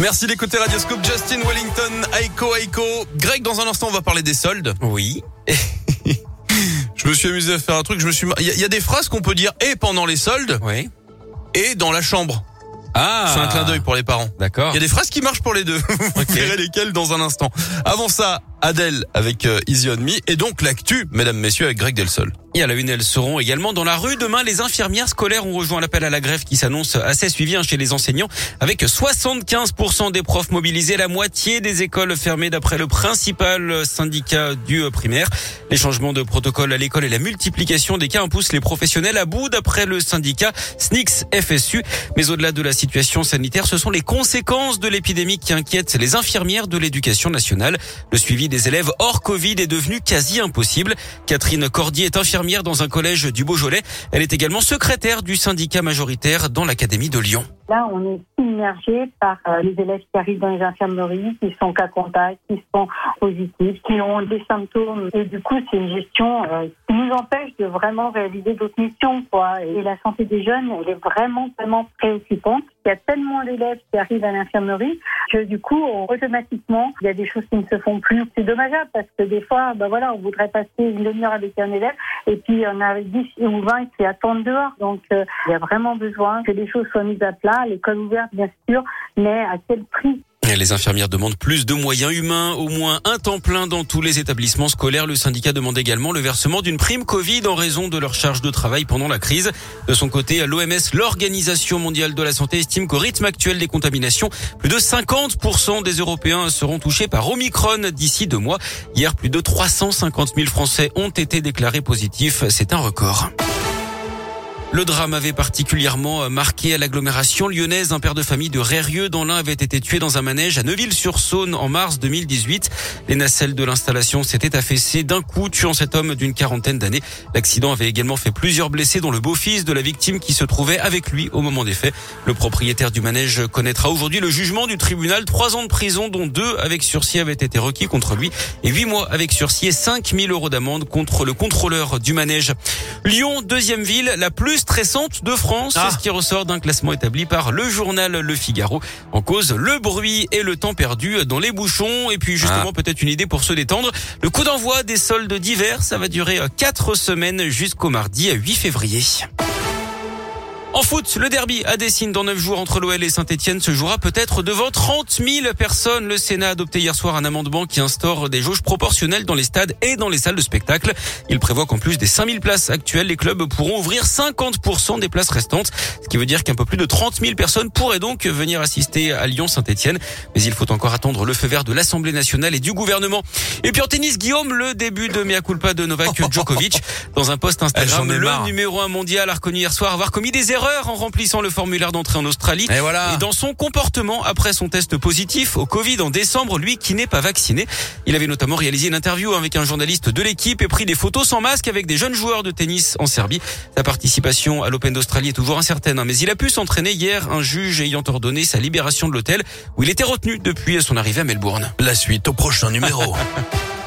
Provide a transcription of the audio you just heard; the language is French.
Merci d'écouter Radioscope. Justin Wellington, Aiko Aiko. Greg, dans un instant, on va parler des soldes. Oui. je me suis amusé à faire un truc. Je me suis. Il y, a- il y a des phrases qu'on peut dire et pendant les soldes Oui. et dans la chambre. Ah. C'est un clin d'œil pour les parents. D'accord. Il y a des phrases qui marchent pour les deux. Vous Ok. verrez lesquelles dans un instant. Avant ça, Adèle avec euh, Easy on Me et donc l'actu, mesdames, messieurs, avec Greg Delsol. Et à la une, elles seront également dans la rue. Demain, les infirmières scolaires ont rejoint l'appel à la grève qui s'annonce assez suivi hein, chez les enseignants avec 75% des profs mobilisés, la moitié des écoles fermées d'après le principal syndicat du euh, primaire. Les changements de protocole à l'école et la multiplication des cas poussent les professionnels à bout d'après le syndicat SNICS FSU. Mais au-delà de la situation sanitaire, ce sont les conséquences de l'épidémie qui inquiètent les infirmières de l'éducation nationale. Le suivi des élèves hors Covid est devenu quasi impossible. Catherine Cordier est infirmière dans un collège du Beaujolais. Elle est également secrétaire du syndicat majoritaire dans l'Académie de Lyon. Là, on est submergé par euh, les élèves qui arrivent dans les infirmeries, qui sont cas contact, qui sont positifs, qui ont des symptômes. Et du coup, c'est une gestion euh, qui nous empêche de vraiment réaliser d'autres missions. Et la santé des jeunes, elle est vraiment, vraiment préoccupante. Il y a tellement d'élèves qui arrivent à l'infirmerie que du coup, automatiquement, il y a des choses qui ne se font plus. C'est dommageable parce que des fois, ben voilà, on voudrait passer une demi-heure avec un élève et puis on a 10 ou 20 qui attendent dehors. Donc, euh, il y a vraiment besoin que les choses soient mises à plat, l'école ouverte, bien sûr, mais à quel prix? Les infirmières demandent plus de moyens humains, au moins un temps plein dans tous les établissements scolaires. Le syndicat demande également le versement d'une prime Covid en raison de leur charge de travail pendant la crise. De son côté, l'OMS, l'Organisation mondiale de la santé, estime qu'au rythme actuel des contaminations, plus de 50% des Européens seront touchés par Omicron d'ici deux mois. Hier, plus de 350 000 Français ont été déclarés positifs. C'est un record. Le drame avait particulièrement euh, marqué à l'agglomération lyonnaise. Un père de famille de Rérieux dans l'un avait été tué dans un manège à Neuville-sur-Saône en mars 2018. Les nacelles de l'installation s'étaient affaissées d'un coup, tuant cet homme d'une quarantaine d'années. L'accident avait également fait plusieurs blessés, dont le beau-fils de la victime qui se trouvait avec lui au moment des faits. Le propriétaire du manège connaîtra aujourd'hui le jugement du tribunal. Trois ans de prison, dont deux avec sursis, avaient été requis contre lui et huit mois avec sursis et 5000 euros d'amende contre le contrôleur du manège. Lyon, deuxième ville la plus stressante de France. Ah. C'est ce qui ressort d'un classement établi par le journal Le Figaro. En cause, le bruit et le temps perdu dans les bouchons. Et puis justement, peut-être une idée pour se détendre. Le coup d'envoi des soldes d'hiver, ça va durer euh, quatre semaines jusqu'au mardi 8 février. En foot, le derby à Dessine dans 9 jours entre l'OL et Saint-Etienne se jouera peut-être devant 30 000 personnes. Le Sénat a adopté hier soir un amendement qui instaure des jauges proportionnelles dans les stades et dans les salles de spectacle. Il prévoit qu'en plus des 5 000 places actuelles, les clubs pourront ouvrir 50% des places restantes. Ce qui veut dire qu'un peu plus de 30 000 personnes pourraient donc venir assister à Lyon-Saint-Etienne. Mais il faut encore attendre le feu vert de l'Assemblée nationale et du gouvernement. Et puis en tennis, Guillaume, le début de mea culpa de Novak Djokovic. Dans un post Instagram, le numéro un mondial a reconnu hier soir avoir commis des erreurs en remplissant le formulaire d'entrée en Australie. Et voilà. Et dans son comportement après son test positif au Covid en décembre, lui qui n'est pas vacciné. Il avait notamment réalisé une interview avec un journaliste de l'équipe et pris des photos sans masque avec des jeunes joueurs de tennis en Serbie. Sa participation à l'Open d'Australie est toujours incertaine, hein, mais il a pu s'entraîner hier, un juge ayant ordonné sa libération de l'hôtel où il était retenu depuis son arrivée à Melbourne. La suite au prochain numéro.